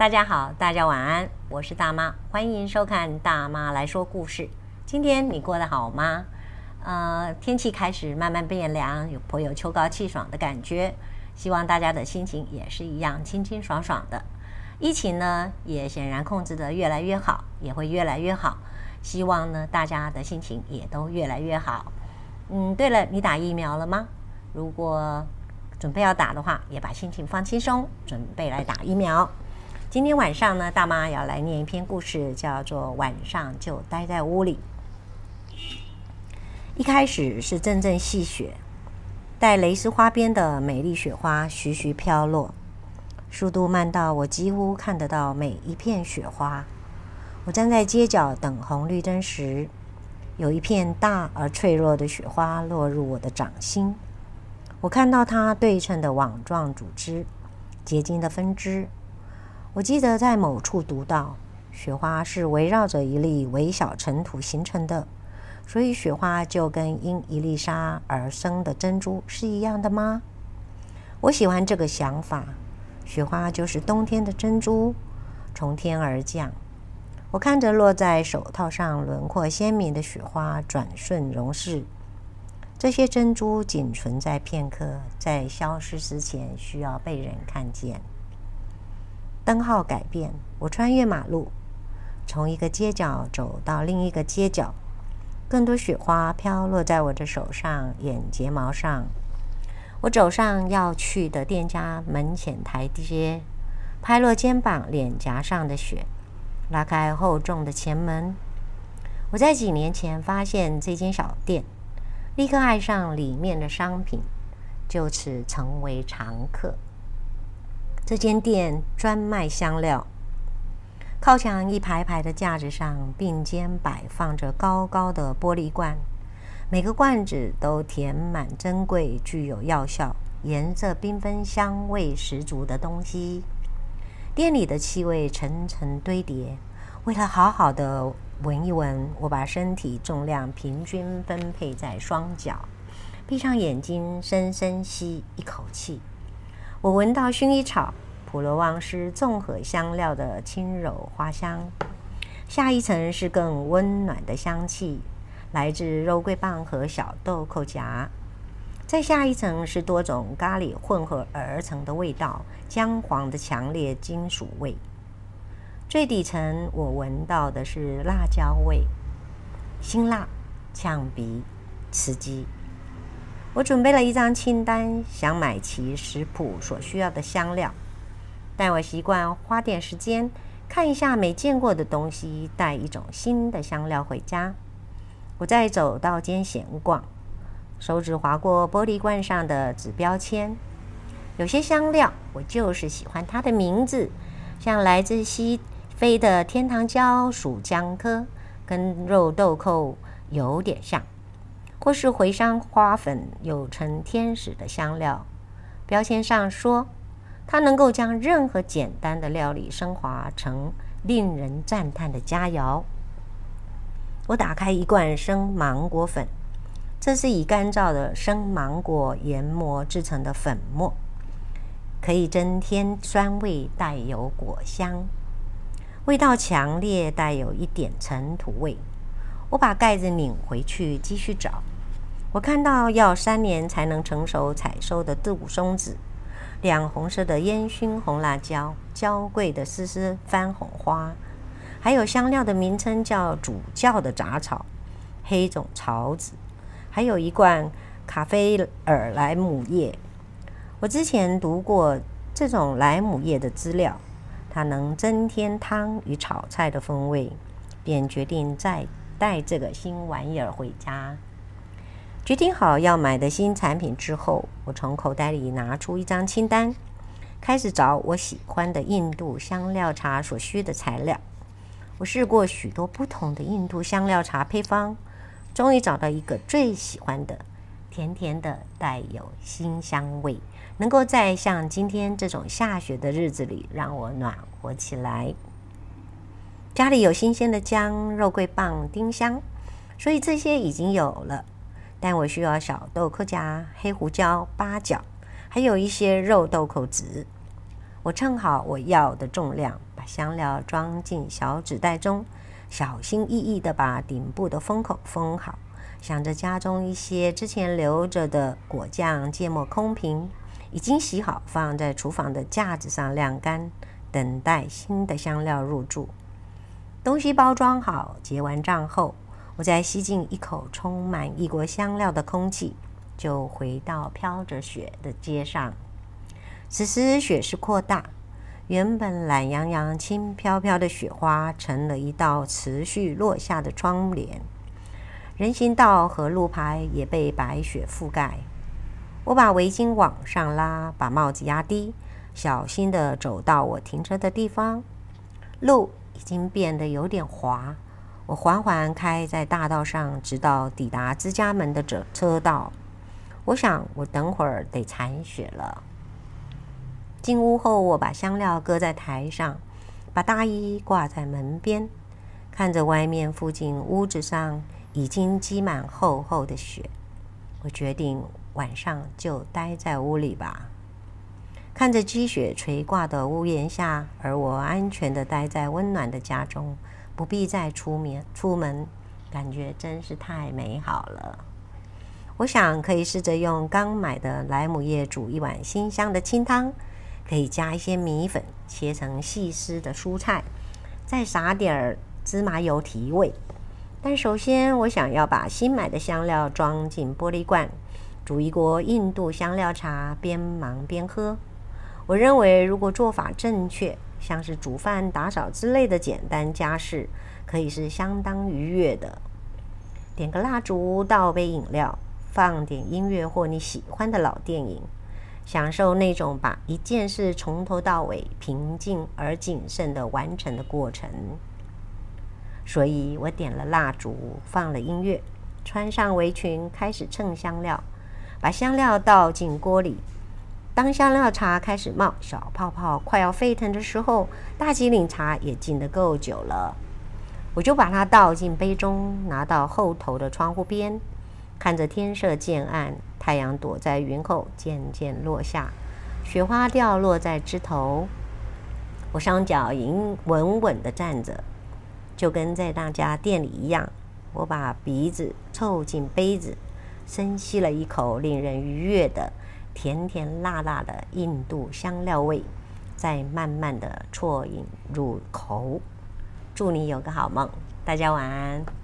大家好，大家晚安，我是大妈，欢迎收看大妈来说故事。今天你过得好吗？呃，天气开始慢慢变凉，有颇有秋高气爽的感觉。希望大家的心情也是一样清清爽爽的。疫情呢，也显然控制得越来越好，也会越来越好。希望呢，大家的心情也都越来越好。嗯，对了，你打疫苗了吗？如果准备要打的话，也把心情放轻松，准备来打疫苗。今天晚上呢，大妈要来念一篇故事，叫做《晚上就待在屋里》。一开始是阵阵细雪，带蕾丝花边的美丽雪花徐徐飘落，速度慢到我几乎看得到每一片雪花。我站在街角等红绿灯时，有一片大而脆弱的雪花落入我的掌心，我看到它对称的网状组织，结晶的分支。我记得在某处读到，雪花是围绕着一粒微小尘土形成的，所以雪花就跟因一粒沙而生的珍珠是一样的吗？我喜欢这个想法，雪花就是冬天的珍珠，从天而降。我看着落在手套上轮廓鲜明的雪花转瞬融逝，这些珍珠仅存在片刻，在消失之前需要被人看见。灯号改变，我穿越马路，从一个街角走到另一个街角。更多雪花飘落在我的手上、眼睫毛上。我走上要去的店家门前台阶，拍落肩膀、脸颊上的雪，拉开厚重的前门。我在几年前发现这间小店，立刻爱上里面的商品，就此成为常客。这间店专卖香料，靠墙一排排的架子上并肩摆放着高高的玻璃罐，每个罐子都填满珍贵、具有药效、颜色缤纷、香味十足的东西。店里的气味层层堆叠，为了好好的闻一闻，我把身体重量平均分配在双脚，闭上眼睛，深深吸一口气。我闻到薰衣草、普罗旺斯综合香料的轻柔花香，下一层是更温暖的香气，来自肉桂棒和小豆蔻荚。再下一层是多种咖喱混合而成的味道，姜黄的强烈金属味。最底层我闻到的是辣椒味，辛辣、呛鼻、刺激。我准备了一张清单，想买齐食谱所需要的香料，但我习惯花点时间看一下没见过的东西，带一种新的香料回家。我在走道间闲逛，手指划过玻璃罐上的纸标签，有些香料我就是喜欢它的名字，像来自西非的天堂椒属姜科，跟肉豆蔻有点像。或是茴香花粉，又称天使的香料，标签上说，它能够将任何简单的料理升华成令人赞叹的佳肴。我打开一罐生芒果粉，这是以干燥的生芒果研磨制成的粉末，可以增添酸味，带有果香，味道强烈，带有一点尘土味。我把盖子拧回去，继续找。我看到要三年才能成熟采收的杜松子，亮红色的烟熏红辣椒，娇贵的丝丝番红花，还有香料的名称叫主教的杂草，黑种草籽，还有一罐卡菲尔莱姆叶。我之前读过这种莱姆叶的资料，它能增添汤与炒菜的风味，便决定再带这个新玩意儿回家。决定好要买的新产品之后，我从口袋里拿出一张清单，开始找我喜欢的印度香料茶所需的材料。我试过许多不同的印度香料茶配方，终于找到一个最喜欢的，甜甜的，带有辛香味，能够在像今天这种下雪的日子里让我暖和起来。家里有新鲜的姜、肉桂棒、丁香，所以这些已经有了。但我需要小豆蔻荚、黑胡椒、八角，还有一些肉豆蔻籽。我称好我要的重量，把香料装进小纸袋中，小心翼翼地把顶部的封口封好，想着家中一些之前留着的果酱、芥末空瓶，已经洗好，放在厨房的架子上晾干，等待新的香料入住。东西包装好，结完账后，我再吸进一口充满异国香料的空气，就回到飘着雪的街上。此时雪势扩大，原本懒洋洋、轻飘飘的雪花成了一道持续落下的窗帘。人行道和路牌也被白雪覆盖。我把围巾往上拉，把帽子压低，小心地走到我停车的地方。路已经变得有点滑，我缓缓开在大道上，直到抵达自家门的这车道。我想，我等会儿得铲雪了。进屋后，我把香料搁在台上，把大衣挂在门边，看着外面附近屋子上已经积满厚厚的雪，我决定晚上就待在屋里吧。看着积雪垂挂的屋檐下，而我安全地待在温暖的家中，不必再出面出门，感觉真是太美好了。我想可以试着用刚买的莱姆叶煮一碗新香的清汤，可以加一些米粉，切成细丝的蔬菜，再撒点儿芝麻油提味。但首先，我想要把新买的香料装进玻璃罐，煮一锅印度香料茶，边忙边喝。我认为，如果做法正确，像是煮饭、打扫之类的简单家事，可以是相当愉悦的。点个蜡烛，倒杯饮料，放点音乐或你喜欢的老电影，享受那种把一件事从头到尾平静而谨慎地完成的过程。所以我点了蜡烛，放了音乐，穿上围裙，开始称香料，把香料倒进锅里。当香料茶开始冒小泡泡，快要沸腾的时候，大吉岭茶也浸得够久了。我就把它倒进杯中，拿到后头的窗户边，看着天色渐暗，太阳躲在云后渐渐落下，雪花掉落在枝头。我双脚稳稳稳地站着，就跟在那家店里一样。我把鼻子凑近杯子，深吸了一口令人愉悦的。甜甜辣辣的印度香料味，在慢慢的啜饮入口。祝你有个好梦，大家晚安。